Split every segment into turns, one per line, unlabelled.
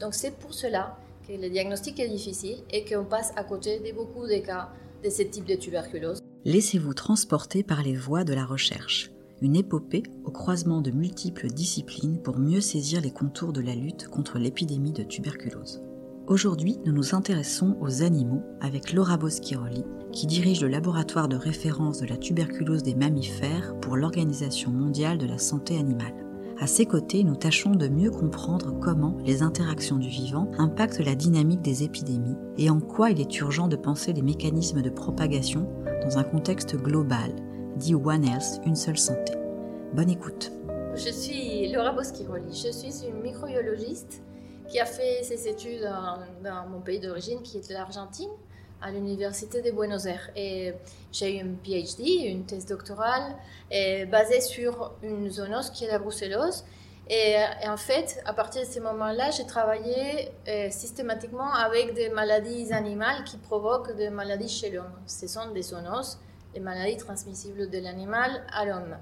Donc c'est pour cela que le diagnostic est difficile et qu'on passe à côté de beaucoup de cas de ce type de tuberculose.
Laissez-vous transporter par les voies de la recherche. Une épopée au croisement de multiples disciplines pour mieux saisir les contours de la lutte contre l'épidémie de tuberculose. Aujourd'hui, nous nous intéressons aux animaux avec Laura Boschiroli, qui dirige le laboratoire de référence de la tuberculose des mammifères pour l'Organisation mondiale de la santé animale. À ses côtés, nous tâchons de mieux comprendre comment les interactions du vivant impactent la dynamique des épidémies et en quoi il est urgent de penser les mécanismes de propagation dans un contexte global, dit One Health, une seule santé. Bonne écoute.
Je suis Laura Boschiroli, je suis une microbiologiste qui a fait ses études dans, mon pays d'origine, qui est l'Argentine, à l'Université de Buenos Aires. Et j'ai eu une PhD, une thèse doctorale, basée sur une zoonose qui est la brucellose. Et, en fait, à partir de ce moment-là, j'ai travaillé euh, systématiquement avec des maladies animales qui provoquent des maladies chez l'homme. Ce sont des zoonoses, les maladies transmissibles de l'animal à l'homme.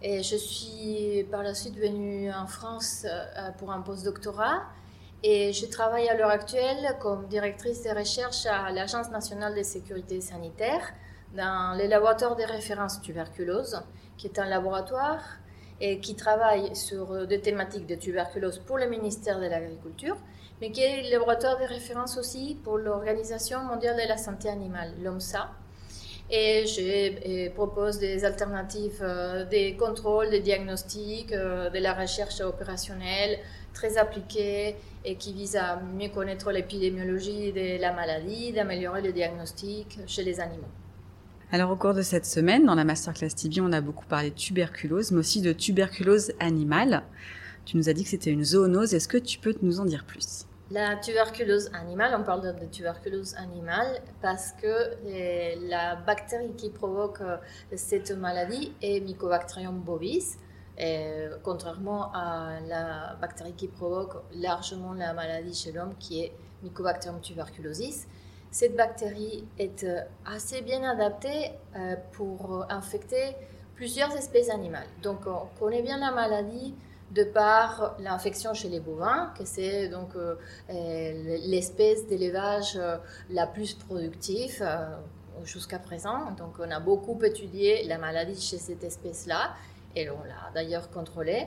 Et je suis par la suite venue en France euh, pour un postdoctorat et je travaille à l'heure actuelle comme directrice de recherche à l'Agence nationale de sécurité sanitaire dans les laboratoires de référence tuberculose, qui est un laboratoire et qui travaille sur des thématiques de tuberculose pour le ministère de l'Agriculture, mais qui est le laboratoire de référence aussi pour l'Organisation mondiale de la santé animale, l'OMSA. Et je propose des alternatives, euh, des contrôles, des diagnostics, euh, de la recherche opérationnelle très appliquée et qui vise à mieux connaître l'épidémiologie de la maladie, d'améliorer le diagnostic chez les animaux.
Alors au cours de cette semaine, dans la masterclass TB, on a beaucoup parlé de tuberculose, mais aussi de tuberculose animale. Tu nous as dit que c'était une zoonose. Est-ce que tu peux nous en dire plus?
La tuberculose animale, on parle de tuberculose animale parce que la bactérie qui provoque euh, cette maladie est Mycobacterium bovis contrairement à la bactérie qui provoque largement la maladie chez l'homme, qui est Mycobacterium tuberculosis. Cette bactérie est euh, assez bien adaptée euh, pour infecter plusieurs espèces animales. Donc on connaît bien la maladie de par l'infection chez les bovins, que c'est donc euh, l'espèce d'élevage la plus productive jusqu'à présent. Donc on a beaucoup étudié la maladie chez cette espèce-là et on l'a d'ailleurs contrôlée.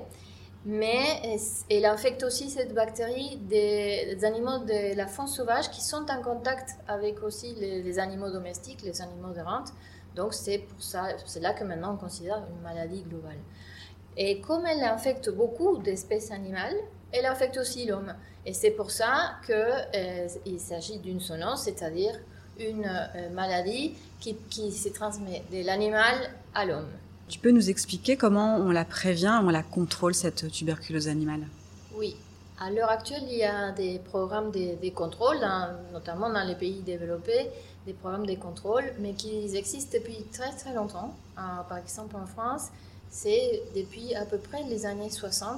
Mais elle infecte aussi cette bactérie des, animaux de la faune sauvage qui sont en contact avec aussi les, animaux domestiques, les animaux de rente. Donc c'est pour ça, c'est là que maintenant on considère une maladie globale. Et comme elle infecte beaucoup d'espèces animales, elle infecte aussi l'homme. Et c'est pour ça qu'il euh, s'agit d'une zoonose, c'est-à-dire une euh, maladie qui, qui se transmet de l'animal à l'homme.
Tu peux nous expliquer comment on la prévient, on la contrôle, cette tuberculose animale?
Oui. À l'heure actuelle, il y a des programmes de, contrôle, notamment dans les pays développés, des programmes de contrôle, mais qui existent depuis très très longtemps. par exemple, en France, c'est depuis à peu près les années 60.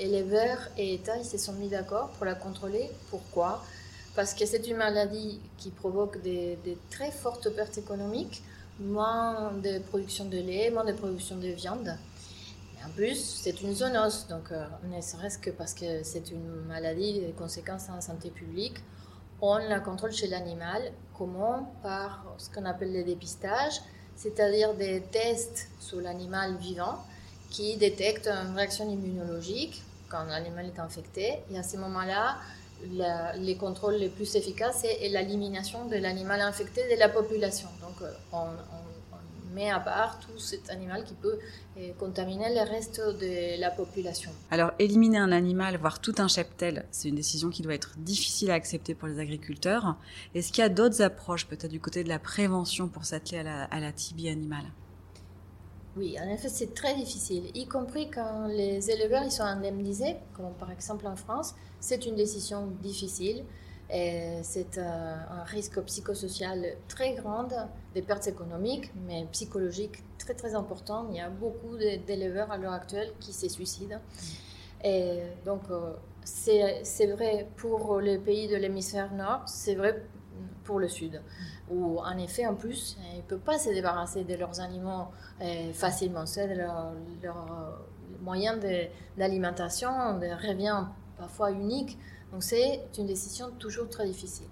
Éleveurs et États ils se sont mis d'accord pour la contrôler. Pourquoi? Parce que c'est une maladie qui provoque des très fortes pertes économiques moins de production de lait, moins de production de viande. en plus, c'est une zoonose, donc euh, ne serait-ce que parce que c'est une maladie, des conséquences en santé publique, on la contrôle chez l'animal. Comment? Par ce qu'on appelle le dépistage, c'est-à-dire des tests sur l'animal vivant qui détectent une réaction immunologique quand l'animal est infecté. Et à ce moment-là, les contrôles les plus efficaces, c'est l'élimination de l'animal infecté de la population. On, met à part tout cet animal qui peut euh, contaminer le reste de la population.
Alors, éliminer un animal, voire tout un cheptel, c'est une décision qui doit être difficile à accepter pour les agriculteurs. Est-ce qu'il y a d'autres approches, peut-être du côté de la prévention, pour s'atteler à la, à la tibie animale?
Oui, en effet, c'est très difficile, y compris quand les éleveurs ils sont indemnisés, comme par exemple en France. C'est une décision difficile. C'est euh, un risque psychosocial très grand, des pertes économiques, mais psychologiques très très important. Il y a beaucoup d'éleveurs à l'heure actuelle qui se suicident. Et donc, euh, c'est vrai pour les pays de l'hémisphère nord, c'est vrai pour le sud où en effet, en plus, ils ne peuvent pas se débarrasser de leurs animaux euh, facilement. C'est leur, leur, moyen d'alimentation de revient parfois unique. Donc c'est une décision toujours très difficile.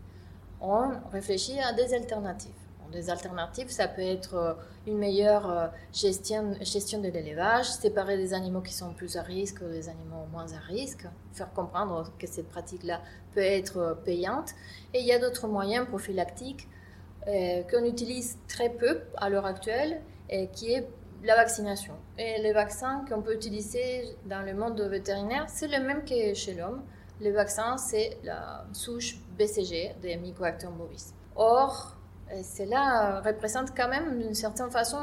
On réfléchit à des alternatives. Des alternatives, ça peut être euh, une meilleure euh, gestion, de l'élevage, séparer des animaux qui sont plus à risque des animaux moins à risque, faire comprendre que cette pratique-là peut être euh, payante. Et il y a d'autres moyens prophylactiques qu'on utilise très peu à l'heure actuelle, qui est la vaccination. Et les vaccins qu'on peut utiliser dans le monde vétérinaire, c'est le même que chez l'homme. Le vaccin, c'est la souche BCG des Mycobacterium bovis. Or, cela représente quand même d'une certaine façon,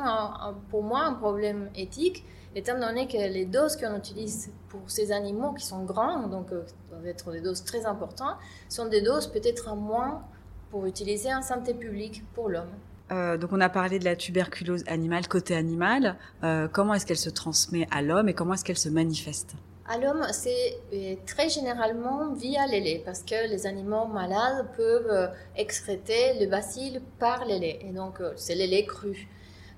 pour moi, un problème éthique, étant donné que les doses qu'on utilise pour ces animaux qui sont grands, donc euh, doivent être des doses très importantes, sont des doses peut-être moins pour utiliser en santé publique pour l'homme.
Euh, donc on a parlé de la tuberculose animale côté animal. Euh, comment est-ce qu'elle se transmet à l'homme et comment est-ce qu'elle se manifeste?
À l'homme, c'est euh, très généralement via les laits, parce que les animaux malades peuvent euh, excréter le bacille par les laits. Et donc, euh, c'est les laits crus.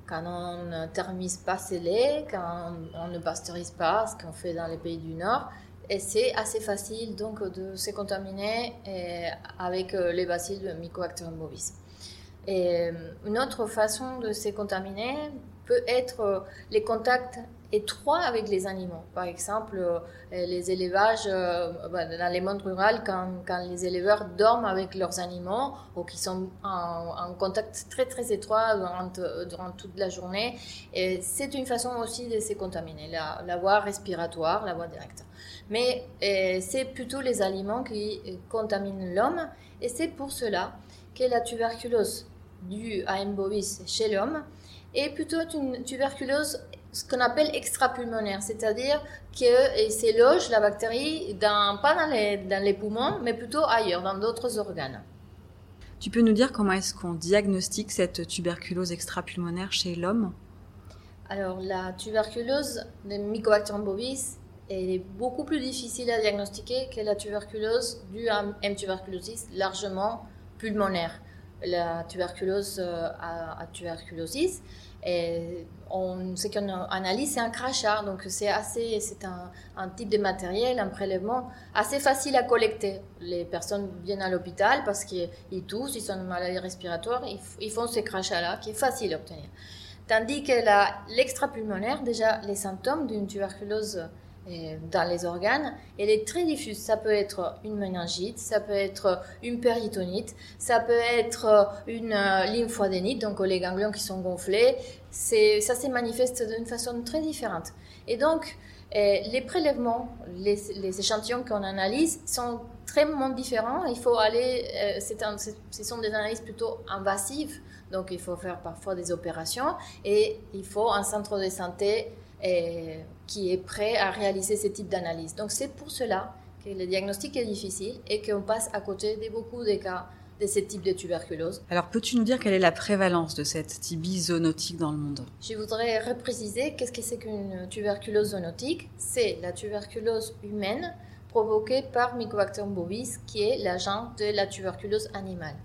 Quand on ne thermise pas ces laits, quand on ne pasteurise pas, ce qu'on fait dans les pays du Nord, et c'est assez facile donc de se contaminer avec les bacilles de Mycobacterium bovis. Une autre façon de se contaminer peut être les contacts étroit avec les animaux. Par exemple, euh, les élevages euh, bah, dans les mondes ruraux, quand, les éleveurs dorment avec leurs animaux ou qui sont en, contact très très étroit durant, toute la journée, c'est une façon aussi de se contaminer, la, la voie respiratoire, la voie directe. Mais euh, c'est plutôt les aliments qui contaminent l'homme et c'est pour cela que la tuberculose due à M. bovis chez l'homme est plutôt une tuberculose ce qu'on appelle extrapulmonaire, c'est-à-dire que s'éloge la bactérie dans, pas dans les, dans les poumons, mais plutôt ailleurs, dans d'autres organes.
Tu peux nous dire comment est-ce qu'on diagnostique cette tuberculose extrapulmonaire chez l'homme?
Alors, la tuberculose de Mycobacterium bovis est beaucoup plus difficile à diagnostiquer que la tuberculose due à M. tuberculosis largement pulmonaire. La tuberculose euh, à, à tuberculosis, et on, ce qu'on analyse, c'est un crachat. Donc, c'est assez, c'est un, un, type de matériel, un prélèvement assez facile à collecter. Les personnes viennent à l'hôpital parce qu'ils toussent, ils ont une maladie respiratoire, ils, font ces crachats-là, qui est facile à obtenir. Tandis que l'extrapulmonaire, déjà, les symptômes d'une tuberculose dans les organes, elle est très diffuse. Ça peut être une méningite, ça peut être une péritonite, ça peut être une euh, lymphodénite, donc les ganglions qui sont gonflés. Ça se manifeste d'une façon très différente. Et donc, euh, les prélèvements, les, échantillons qu'on analyse sont très différents. Il faut aller, euh, c'est ce sont des analyses plutôt invasives, donc il faut faire parfois des opérations et il faut un centre de santé qui est prêt à réaliser ce type d'analyse. Donc c'est pour cela que le diagnostic est difficile et qu'on passe à côté de beaucoup de cas de ce type de tuberculose.
Alors peux-tu nous dire quelle est la prévalence de cette tibie zoonotique dans le monde?
Je voudrais repréciser qu'est-ce que c'est qu'une tuberculose zoonotique. C'est la tuberculose humaine provoquée par Mycobacterium bovis, qui est l'agent de la tuberculose animale.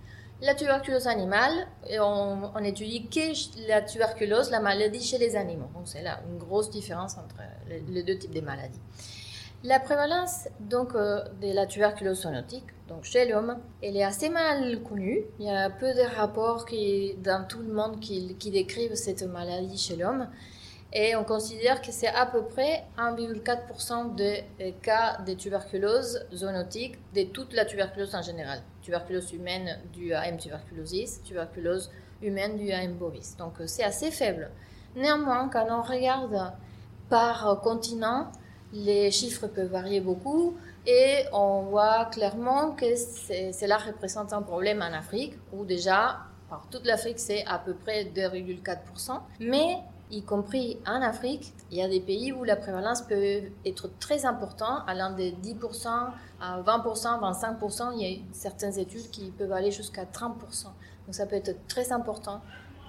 La tuberculose animale, on, étudie que la tuberculose, la maladie chez les animaux. Donc c'est là une grosse différence entre les, deux types de maladies. La prévalence donc euh, de la tuberculose zoonotique, donc chez l'homme, elle est assez mal connue. Il y a peu de rapports qui, dans tout le monde qui décrivent cette maladie chez l'homme. Et on considère que c'est à peu près 1,4% de euh, cas de tuberculose zoonotique de toute la tuberculose en général. Tuberculose humaine due à M. tuberculosis, tuberculose humaine due à M. bovis. Donc euh, c'est assez faible. Néanmoins, quand on regarde par continent, les chiffres peuvent varier beaucoup et on voit clairement que cela représente un problème en Afrique où déjà, par toute l'Afrique, c'est à peu près 2,4%. Mais y compris en Afrique, il y a des pays où la prévalence peut être très importante, allant de 10% à 20%, 25%. Il y a certaines études qui peuvent aller jusqu'à 30%. Donc ça peut être très important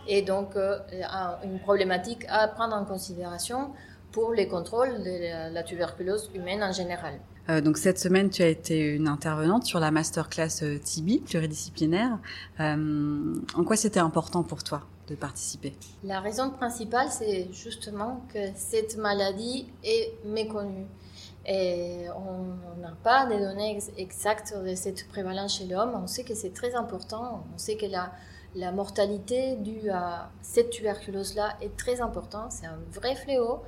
et donc euh, une problématique à prendre en considération pour les contrôles de la tuberculose humaine en général.
Euh, donc cette semaine, tu as été une intervenante sur la masterclass euh, TIBI, pluridisciplinaire. en quoi c'était important pour toi? Participer
La raison principale, c'est justement que cette maladie est méconnue. Et on n'a pas des données exactes de cette prévalence chez l'homme. On sait que c'est très important. On sait que la, la mortalité due à cette tuberculose-là est très importante. C'est un vrai fléau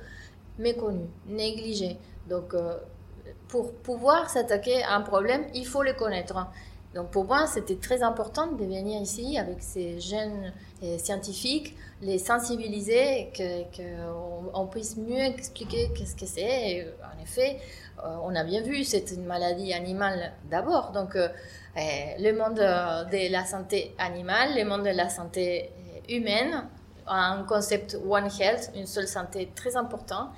méconnu, négligé. Donc, euh, pour pouvoir s'attaquer à un problème, il faut le connaître. Donc pour moi, c'était très important de venir ici avec ces jeunes euh, scientifiques, les sensibiliser, qu'on on puisse mieux expliquer qu'est-ce que c'est. En effet, euh, on a bien vu, c'est une maladie animale d'abord. Donc euh, le monde de la santé animale, le monde de la santé humaine, un concept One Health, une seule santé très important,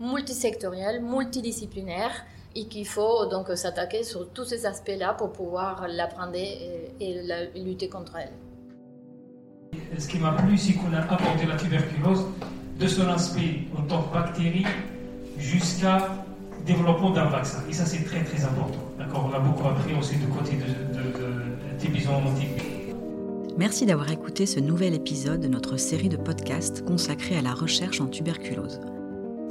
multisectoriel, multidisciplinaire et qu'il faut donc s'attaquer sur tous ces aspects-là pour pouvoir l'apprendre et, lutter contre elle.
Ce qui m'a plu, c'est qu'on a apporté la tuberculose de son aspect en tant que bactérie jusqu'à développement d'un vaccin. Et ça, c'est très très important. D'accord On a beaucoup appris aussi du côté de, de, de
Merci d'avoir écouté ce nouvel épisode de notre série de podcasts consacrée à la recherche en tuberculose.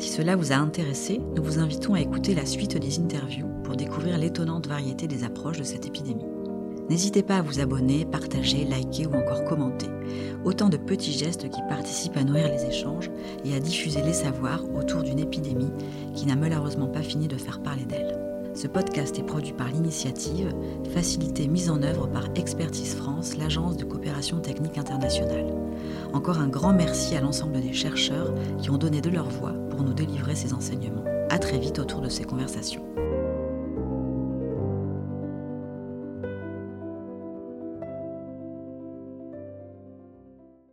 Si cela vous a intéressé, nous vous invitons à écouter la suite des interviews pour découvrir l'étonnante variété des approches de cette épidémie. N'hésitez pas à vous abonner, partager, liker ou encore commenter. Autant de petits gestes qui participent à nourrir les échanges et à diffuser les savoirs autour d'une épidémie qui n'a malheureusement pas fini de faire parler d'elle. Ce podcast est produit par l'initiative, facilité mise en œuvre par Expertise France, l'agence de coopération technique internationale. Encore un grand merci à l'ensemble des chercheurs qui ont donné de leur voix nous délivrer ces enseignements. À très vite autour de ces conversations.